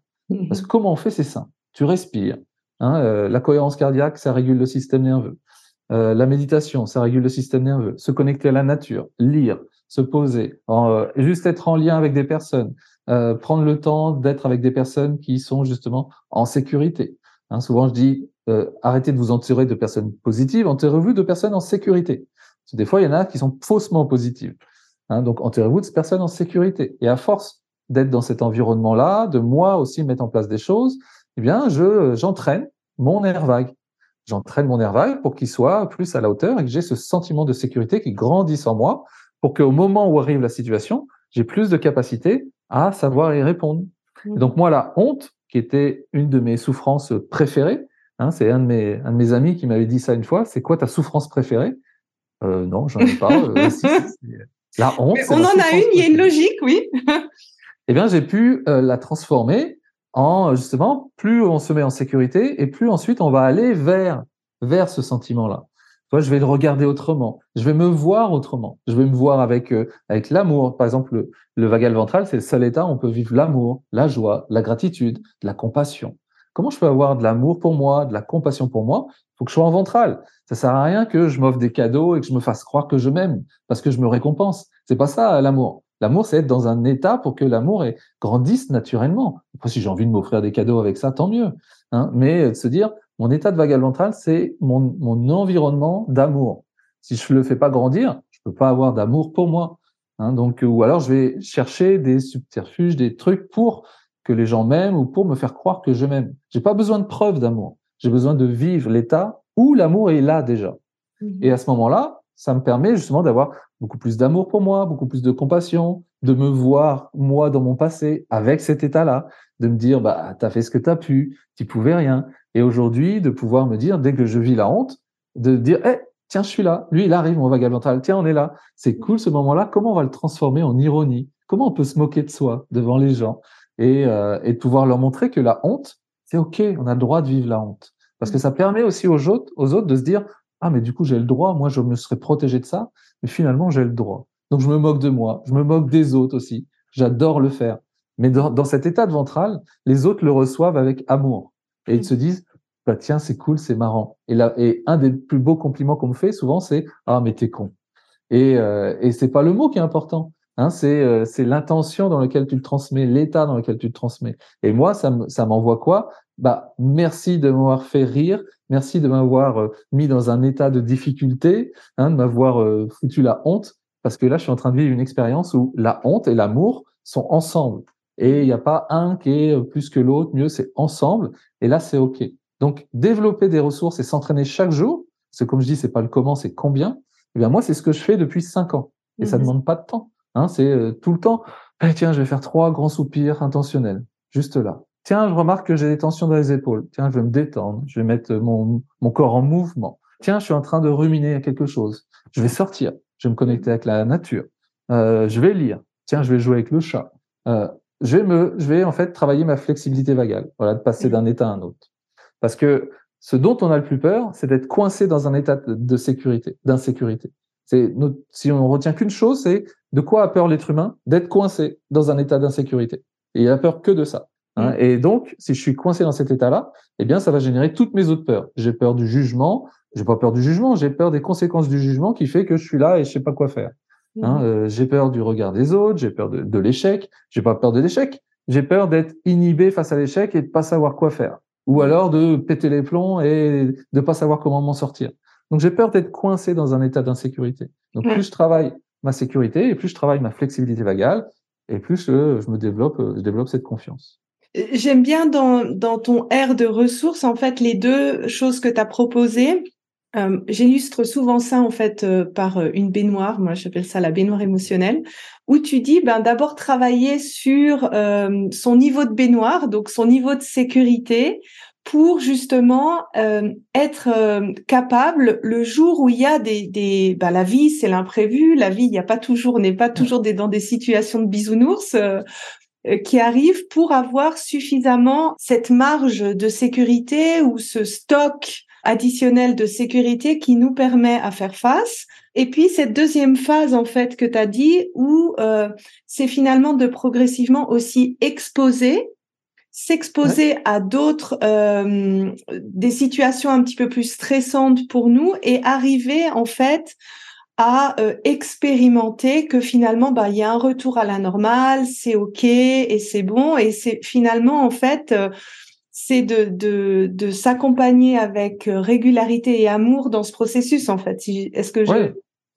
Parce que comment on fait, c'est simple. Tu respires. Hein, euh, la cohérence cardiaque, ça régule le système nerveux. Euh, la méditation, ça régule le système nerveux. Se connecter à la nature, lire, se poser, juste être en lien avec des personnes, prendre le temps d'être avec des personnes qui sont justement en sécurité. Hein, souvent, je dis arrêtez de vous entourer de personnes positives, entourez-vous de personnes en sécurité. Parce que des fois, il y en a qui sont faussement positives. Hein, donc, entourez-vous de personnes en sécurité. Et à force d'être dans cet environnement-là, de moi aussi mettre en place des choses, eh bien, je j'entraîne mon air vague. J'entraîne mon air vague pour qu'il soit plus à la hauteur et que j'ai ce sentiment de sécurité qui grandisse en moi pour qu'au moment où arrive la situation, j'ai plus de capacité à savoir y répondre. Mmh. donc moi, la honte, qui était une de mes souffrances préférées, hein, c'est un, de mes, un de mes amis qui m'avait dit ça une fois, c'est quoi ta souffrance préférée? Euh, Non, j'en ai pas. Euh, la honte. on en a une, il y a une logique, oui. eh bien, j'ai pu euh, la transformer en justement, plus on se met en sécurité et plus ensuite on va aller vers vers ce sentiment-là je vais le regarder autrement. Je vais me voir autrement. Je vais me voir avec euh, avec l'amour. Par exemple, le, le vagal ventral, c'est le seul état où on peut vivre l'amour, la joie, la gratitude, la compassion. Comment je peux avoir de l'amour pour moi, de la compassion pour moi faut que je sois en ventral. Ça sert à rien que je m'offre des cadeaux et que je me fasse croire que je m'aime parce que je me récompense. C'est pas ça l'amour. L'amour, c'est être dans un état pour que l'amour grandisse naturellement. Après, si j'ai envie de m'offrir des cadeaux avec ça, tant mieux. Hein Mais de se dire, mon état de vagal ventral, c'est mon, environnement d'amour. Si je ne le fais pas grandir, je peux pas avoir d'amour pour moi. Hein, donc, ou alors je vais chercher des subterfuges, des trucs pour que les gens m'aiment ou pour me faire croire que je m'aime. J'ai pas besoin de preuves d'amour. J'ai besoin de vivre l'état où l'amour est là déjà. Mhm. Et à ce moment-là, ça me permet justement d'avoir beaucoup plus d'amour pour moi, beaucoup plus de compassion, de me voir moi dans mon passé avec cet état-là, de me dire bah t'as fait ce que t'as pu, tu pouvais rien. Et aujourd'hui, de pouvoir me dire dès que je vis la honte, de dire eh tiens je suis là, lui il arrive mon vagabond mental, tiens on est là, c'est cool ce moment-là. Comment on va le transformer en ironie? Comment on peut se moquer de soi devant les gens? Et, euh, et de pouvoir leur montrer que la honte c'est ok, on a le droit de vivre la honte parce que ça permet aussi aux autres, aux autres de se dire ah mais du coup j'ai le droit, moi je me serais protégé de ça, mais finalement j'ai le droit. Donc je me moque de moi, je me moque des autres aussi. J'adore le faire. Mais dans, cet état de ventral, les autres le reçoivent avec amour. Et ils se disent, bah tiens, c'est cool, c'est marrant. Et, là, et un des plus beaux compliments qu'on me fait souvent, c'est ah mais t'es con. Et, euh, et c'est pas le mot qui est important. Hein, c'est euh, c'est l'intention dans laquelle tu le transmets, l'état dans lequel tu le transmets. Et moi, ça m'envoie quoi? Bah merci de m'avoir fait rire, merci de m'avoir euh, mis dans un état de difficulté, hein, de m'avoir euh, foutu la honte parce que là, je suis en train de vivre une expérience où la honte et l'amour sont ensemble. Et il n'y a pas un qui est plus que l'autre, mieux, c'est ensemble. Et là, c'est OK. Donc, développer des ressources et s'entraîner chaque jour, c'est comme je dis, c'est pas le comment, c'est combien. Eh bien, moi, c'est ce que je fais depuis cinq ans. Et ça ne mhm. demande pas de temps. Hein, c'est euh, tout le temps. Eh, tiens, je vais faire trois grands soupirs intentionnels. Juste là. Tiens, je remarque que j'ai des tensions dans les épaules. Tiens, je vais me détendre. Je vais mettre mon, corps en mouvement. Tiens, je suis en train de ruminer à quelque chose. Je vais sortir je vais me connecter avec la nature, euh, je vais lire, tiens, je vais jouer avec le chat. Euh, je vais je vais en fait travailler ma flexibilité vagale, voilà, de passer d'un état à un autre. Parce que ce dont on a le plus peur, c'est d'être coincé dans un état de sécurité, d'insécurité. Si on retient qu'une chose, c'est de quoi a peur l'être humain D'être coincé dans un état d'insécurité. Et il a peur que de ça. Hein. Et donc, si je suis coincé dans cet état-là, eh bien, ça va générer toutes mes autres peurs. J'ai peur du jugement, j'ai pas peur du jugement, j'ai peur des conséquences du jugement qui fait que je suis là et je sais pas quoi faire. Hein, mmh. euh, j'ai peur du regard des autres, j'ai peur de, de l'échec, j'ai pas peur de l'échec, j'ai peur d'être inhibé face à l'échec et de pas savoir quoi faire, ou mmh. alors de péter les plombs et de pas savoir comment m'en sortir. Donc j'ai peur d'être coincé dans un état d'insécurité. Donc plus je travaille ma sécurité et plus je travaille ma flexibilité vagale et plus je, je me développe, je développe cette confiance. J'aime bien dans, dans ton air de ressources, en fait, les deux choses que tu as proposées. Euh, J'illustre souvent ça en fait euh, par euh, une baignoire, moi j'appelle ça la baignoire émotionnelle, où tu dis ben d'abord travailler sur euh, son niveau de baignoire, donc son niveau de sécurité, pour justement être capable le jour où il y a des, des ben, la vie c'est l'imprévu, la vie il n'y a pas toujours n'est pas toujours des, dans des situations de bisounours qui arrivent pour avoir suffisamment cette marge de sécurité ou ce stock additionnel de sécurité qui nous permet à faire face. Et puis cette deuxième phase en fait que tu as dit où euh, c'est finalement de progressivement aussi exposer s'exposer à d'autres euh, des situations un petit peu plus stressantes pour nous et arriver en fait à euh, expérimenter que finalement bah il y a un retour à la normale, c'est OK et c'est bon et c'est finalement en fait c'est de, de, de s'accompagner avec euh, régularité et amour dans ce processus, en fait. Est-ce que je...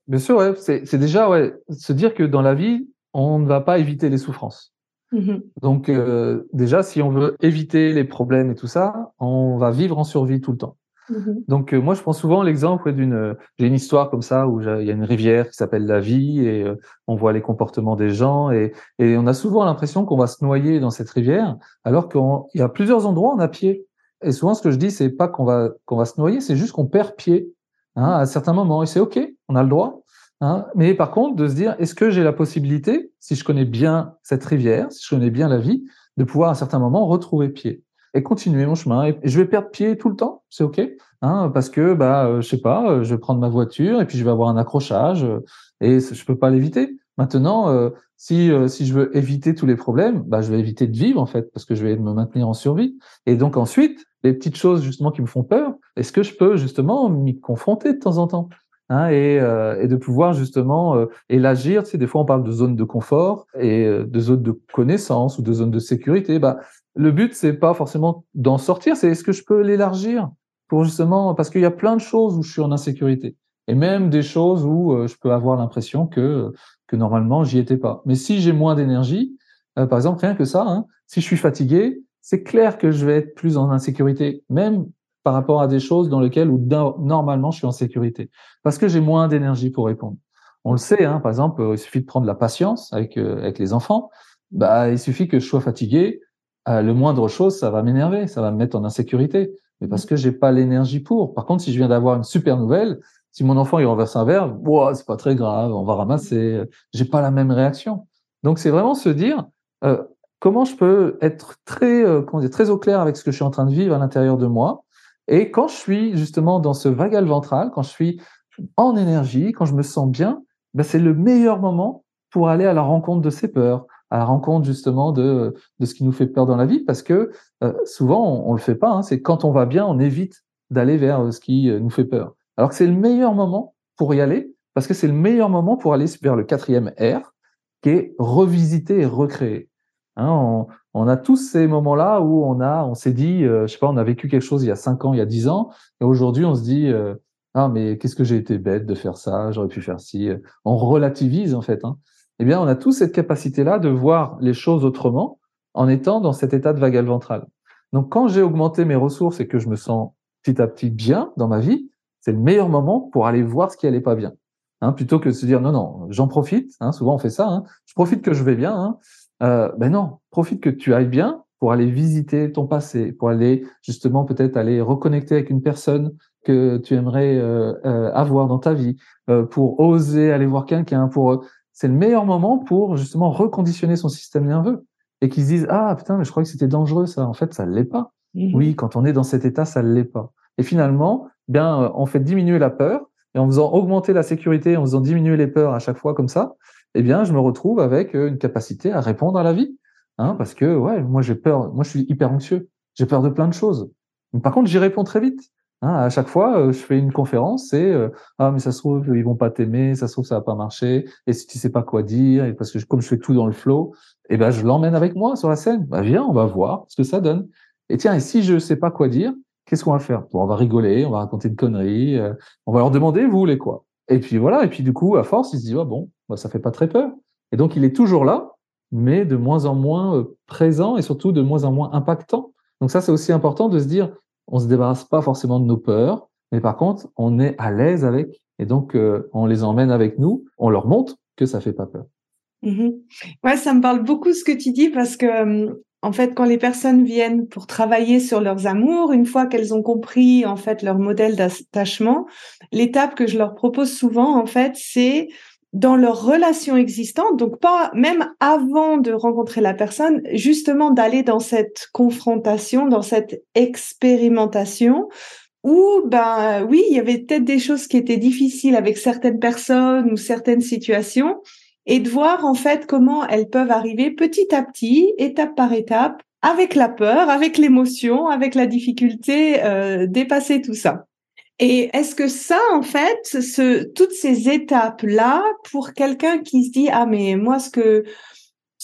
bien sûr, ouais. c'est déjà ouais, se dire que dans la vie, on ne va pas éviter les souffrances. Mmh Donc euh, déjà, si on veut éviter les problèmes et tout ça, on va vivre en survie tout le temps. Mmh Donc euh, moi je prends souvent l'exemple d'une j'ai une histoire comme ça où il y a une rivière qui s'appelle la vie et euh, on voit les comportements des gens et, et on a souvent l'impression qu'on va se noyer dans cette rivière alors qu'il y a plusieurs endroits on a pied. Et souvent ce que je dis c'est pas qu'on va qu'on va se noyer c'est juste qu'on perd pied hein, à certains moments et c'est ok on a le droit hein, mais par contre de se dire est-ce que j'ai la possibilité si je connais bien cette rivière si je connais bien la vie de pouvoir à certains moments retrouver pied et continuer mon chemin? Et je vais perdre pied tout le temps, c'est ok, hein, parce que bah euh, je sais pas, euh, je vais prendre ma voiture et puis je vais avoir un accrochage euh, et je peux pas l'éviter. Maintenant, si si je veux éviter tous les problèmes, bah je vais éviter de vivre en fait, parce que je vais me maintenir en survie. Et donc ensuite, les petites choses justement qui me font peur, est-ce que je peux justement m'y confronter de temps en temps? Hein, et, et, de pouvoir justement euh, élargir. Tu des fois, on parle de zone de confort et de zone de connaissance ou de zone de sécurité. Bah, le but, c'est pas forcément d'en sortir, c'est est-ce que je peux l'élargir pour justement, parce qu'il y a plein de choses où je suis en insécurité. et même des choses où je peux avoir l'impression que que normalement j'y étais pas. Mais si j'ai moins d'énergie, par exemple rien que ça, hein, si je suis fatigué, c'est clair que je vais être plus en insécurité, même par rapport à des choses dans lesquelles où normalement je suis en sécurité, parce que j'ai moins d'énergie pour répondre. On le sait, hein, par exemple, il suffit de prendre la patience avec avec les enfants. Bah, il suffit que je sois fatigué, euh, le moindre chose, ça va m'énerver, ça va me mettre en insécurité, mais parce que j'ai pas l'énergie pour. Par contre, si je viens d'avoir une super nouvelle, si mon enfant il renverse un verre, wow, c'est pas très grave, on va ramasser. J'ai pas la même réaction. Donc c'est vraiment se dire euh, comment je peux être très euh, comment dire, très au clair avec ce que je suis en train de vivre à l'intérieur de moi. Et quand je suis justement dans ce vagal ventral, quand je suis en énergie, quand je me sens bien, ben c'est le meilleur moment pour aller à la rencontre de ces peurs, à la rencontre justement de, de ce qui nous fait peur dans la vie, parce que euh, souvent on, on le fait pas. Hein, c'est quand on va bien, on évite d'aller vers euh, ce qui euh, nous fait peur. Alors que c'est le meilleur moment pour y aller, parce que c'est le meilleur moment pour aller vers le quatrième R, qui est revisiter et recréer. Hein, on, a tous ces moments-là où on a, on s'est dit, je sais pas, on a vécu quelque chose il y a cinq ans, il y a dix ans, et aujourd'hui on se dit, ah mais qu'est-ce que j'ai été bête de faire ça, j'aurais pu faire ci. On relativise en fait. Hein eh bien, on a tous cette capacité-là de voir les choses autrement en étant dans cet état de vagal ventral. Donc, quand j'ai augmenté mes ressources et que je me sens petit à petit bien dans ma vie, c'est le meilleur moment pour aller voir ce qui allait pas bien. Hein, plutôt que de se dire non, non, j'en profite. Souvent, on fait ça. Hein, je profite que je vais bien. Euh, ben non, profite que tu ailles bien pour aller visiter ton passé, pour aller justement peut-être aller reconnecter avec une personne que tu aimerais euh, euh, avoir dans ta vie, pour oser aller voir quelqu'un, pour c'est le meilleur moment pour justement reconditionner son système nerveux et qu'ils se disent ah putain mais je crois que c'était dangereux ça. En fait ça l'est pas. Mhm. oui quand on est dans cet état ça l'est pas. Et finalement bien on fait diminuer la peur et en faisant augmenter la sécurité en faisant diminuer les peurs à chaque fois comme ça eh bien je me retrouve avec euh, une capacité à répondre à la vie hein, parce que ouais moi j'ai peur moi je suis hyper anxieux. J'ai peur de plein de choses. Par contre j'y réponds très vite Hein, à chaque fois, euh, je fais une conférence, c'est euh, ah mais ça se trouve ils vont pas t'aimer, ça se trouve ça va pas marcher, et si tu sais pas quoi dire, et parce que comme je fais tout dans le flow, et eh ben je l'emmène avec moi sur la scène. Bah viens, on va voir ce que ça donne. Et tiens, et si je sais pas quoi dire, qu'est-ce qu'on va faire? Bon, On va rigoler, on va raconter une connerie, euh, on va leur demander vous voulez quoi? Et puis voilà, et puis du coup à force ils se disent ah bon, bah, ça fait pas très peur. Et donc il est toujours là, mais de moins en moins présent et surtout de moins en moins impactant. Donc ça c'est aussi important de se dire on se débarrasse pas forcément de nos peurs, mais par contre, on est à l'aise avec, et donc euh, on les emmène avec nous, on leur montre que ça fait pas peur. Mmh ouais, ça me parle beaucoup ce que tu dis parce que en fait, quand les personnes viennent pour travailler sur leurs amours, une fois qu'elles ont compris en fait leur modèle d'attachement, l'étape que je leur propose souvent en fait, c'est dans leur relation existante, donc pas même avant de rencontrer la personne, justement d'aller dans cette confrontation, dans cette expérimentation où ben oui, il y avait peut-être des choses qui étaient difficiles avec certaines personnes ou certaines situations et de voir en fait comment elles peuvent arriver petit à petit, étape par étape, avec la peur, avec l'émotion, avec la difficulté, euh, dépasser tout ça. Et est-ce que ça, en fait, toutes ces étapes-là, pour quelqu'un qui se dit ah mais moi ce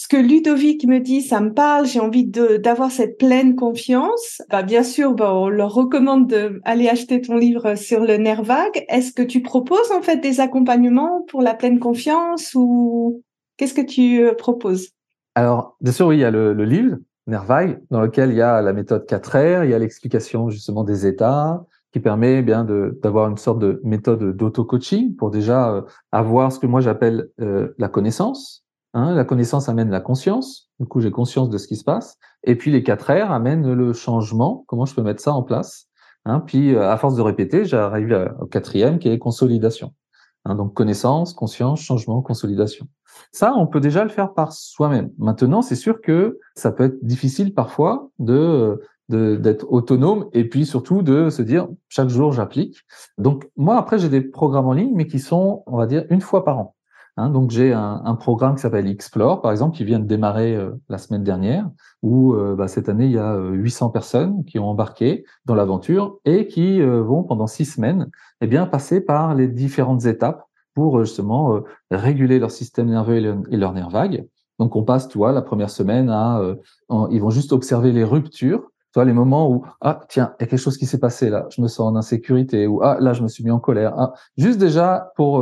que Ludovic me dit, ça me parle, j'ai envie d'avoir cette pleine confiance. Bah, bien sûr, bah, on leur recommande d'aller acheter ton livre sur le nerf. Est-ce que tu proposes en fait des accompagnements pour la pleine confiance ou qu'est-ce que tu euh, proposes? Alors, bien sûr, il y a le, livre nerf dans lequel il y a la méthode 4R, il y a l'explication justement des états, qui permet bien d'avoir une sorte de méthode d'auto-coaching pour déjà euh, avoir ce que moi j'appelle euh, la connaissance. Hein, la connaissance amène la conscience. Du coup, j'ai conscience de ce qui se passe. Et puis les quatre R amènent le changement. Comment je peux mettre ça en place hein, Puis euh, à force de répéter, j'arrive au quatrième qui est consolidation. Hein, donc connaissance, conscience, changement, consolidation. Ça, on peut déjà le faire par soi-même. Maintenant, c'est sûr que ça peut être difficile parfois de d'être autonome et puis surtout de se dire chaque jour j'applique. Donc moi après j'ai des programmes en ligne mais qui sont on va dire une fois par an. Hein, donc j'ai un, un, programme qui s'appelle Explore par exemple qui vient de démarrer euh, la semaine dernière où euh, bah, cette année il y a 800 euh, personnes qui ont embarqué dans l'aventure et qui vont pendant six semaines eh bien passer par les différentes étapes pour justement réguler leur système nerveux et, leur, et leur nerf vague. Donc on passe, tu vois, la première semaine à, ils vont juste observer les ruptures Tu vois, les moments où, ah, tiens, il y a quelque chose qui s'est passé là, je me sens en insécurité, ou ah, là, je me suis mis en colère. Ah, juste déjà pour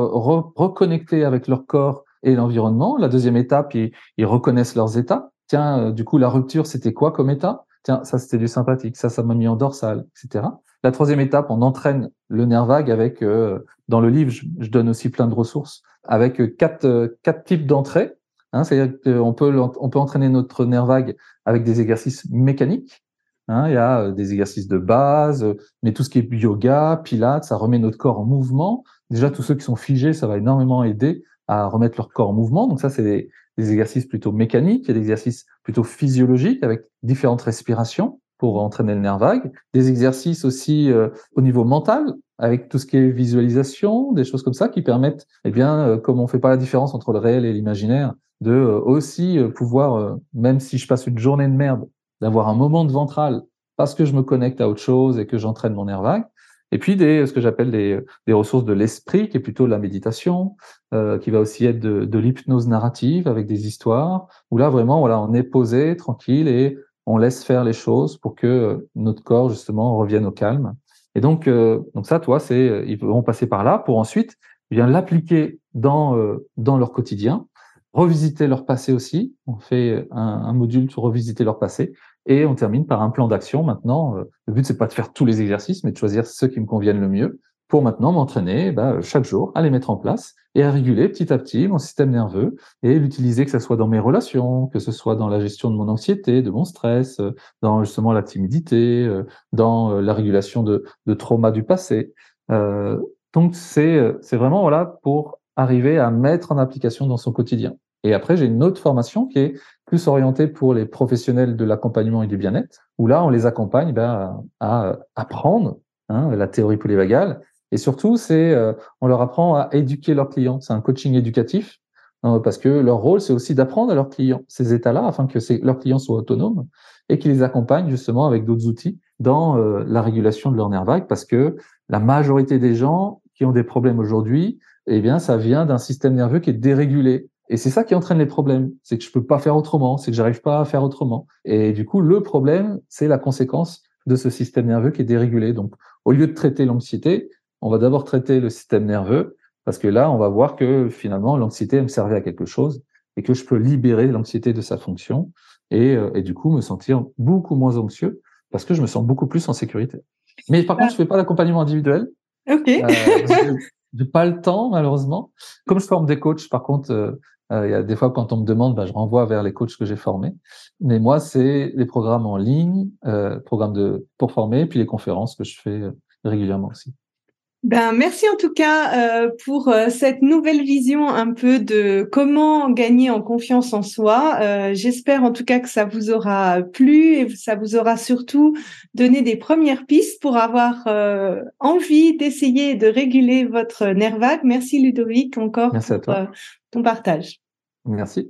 reconnecter avec leur corps et l'environnement. La deuxième étape, ils, reconnaissent leurs états. Tiens, du coup, la rupture, c'était quoi comme état? Tiens, ça, c'était du sympathique. Ça, ça m'a mis en dorsale, etc. La troisième étape, on entraîne le nerf vague avec, euh, dans le livre, je, donne aussi plein de ressources, avec euh, quatre, euh, types d'entrées. Hein, C'est-à-dire qu'on peut, on peut entraîner notre nerf vague avec des exercices mécaniques. Hein, il y a des exercices de base, mais tout ce qui est yoga, pilates, ça remet notre corps en mouvement. Déjà, tous ceux qui sont figés, ça va énormément aider à remettre leur corps en mouvement. Donc ça, c'est des, exercices plutôt mécaniques, il y a des exercices plutôt physiologiques avec différentes respirations pour entraîner le nerf vague, des exercices aussi euh, au niveau mental avec tout ce qui est visualisation, des choses comme ça qui permettent, eh bien, euh, comme on fait pas la différence entre le réel et l'imaginaire, de euh, aussi pouvoir, même si je passe une journée de merde, d'avoir un moment de ventral parce que je me connecte à autre chose et que j'entraîne mon nerf vague. Et puis des, ce que j'appelle des, des, ressources de l'esprit, qui est plutôt la méditation, qui va aussi être de, de l'hypnose narrative avec des histoires, où là vraiment, voilà, on est posé, tranquille et on laisse faire les choses pour que notre corps justement revienne au calme. Et donc, euh, donc ça, toi, c'est euh, ils vont passer par là pour ensuite bien l'appliquer dans euh, dans leur quotidien, revisiter leur passé aussi. On fait un, module sur revisiter leur passé et on termine par un plan d'action. Maintenant, le but c'est pas de faire tous les exercices, mais de choisir ceux qui me conviennent le mieux pour maintenant m'entraîner bah, chaque jour à les mettre en place et à réguler petit à petit mon système nerveux et l'utiliser que ce soit dans mes relations, que ce soit dans la gestion de mon anxiété, de mon stress, euh, dans justement la timidité, euh, dans euh, la régulation de, de traumas du passé. Euh, donc c'est c'est vraiment voilà pour arriver à mettre en application dans son quotidien. Et après j'ai une autre formation qui est plus orientée pour les professionnels de l'accompagnement et du bien-être, où là on les accompagne ben, à apprendre hein, la théorie polyvagale et surtout, c'est euh, on leur apprend à éduquer leurs clients. C'est un coaching éducatif hein, parce que leur rôle, c'est aussi d'apprendre à leurs clients ces états-là afin que leurs clients soient autonomes et qu'ils les accompagnent justement avec d'autres outils dans euh, la régulation de leur nerf vague parce que la majorité des gens qui ont des problèmes aujourd'hui, eh bien, ça vient d'un système nerveux qui est dérégulé. Et c'est ça qui entraîne les problèmes. C'est que je peux pas faire autrement, c'est que j'arrive pas à faire autrement. Et du coup, le problème, c'est la conséquence de ce système nerveux qui est dérégulé. Donc, au lieu de traiter l'anxiété, on va d'abord traiter le système nerveux, parce que là, on va voir que finalement, l'anxiété me servait à quelque chose et que je peux libérer l'anxiété de sa fonction et, euh, et, du coup me sentir beaucoup moins anxieux parce que je me sens beaucoup plus en sécurité. Mais par contre, je fais pas d'accompagnement individuel. Ok. Euh, j'ai pas le temps malheureusement. Comme je forme des coachs, par contre, euh, euh, il y a des fois quand on me demande, bah, je renvoie vers les coachs que j'ai formés. Mais moi, c'est les programmes en ligne, euh, programmes de pour former, puis les conférences que je fais régulièrement aussi. Ben, merci en tout cas euh, pour euh, cette nouvelle vision un peu de comment gagner en confiance en soi. Euh, J'espère en tout cas que ça vous aura plu et ça vous aura surtout donné des premières pistes pour avoir euh, envie d'essayer de réguler votre nerf vague. Merci Ludovic encore pour euh, ton partage. Merci.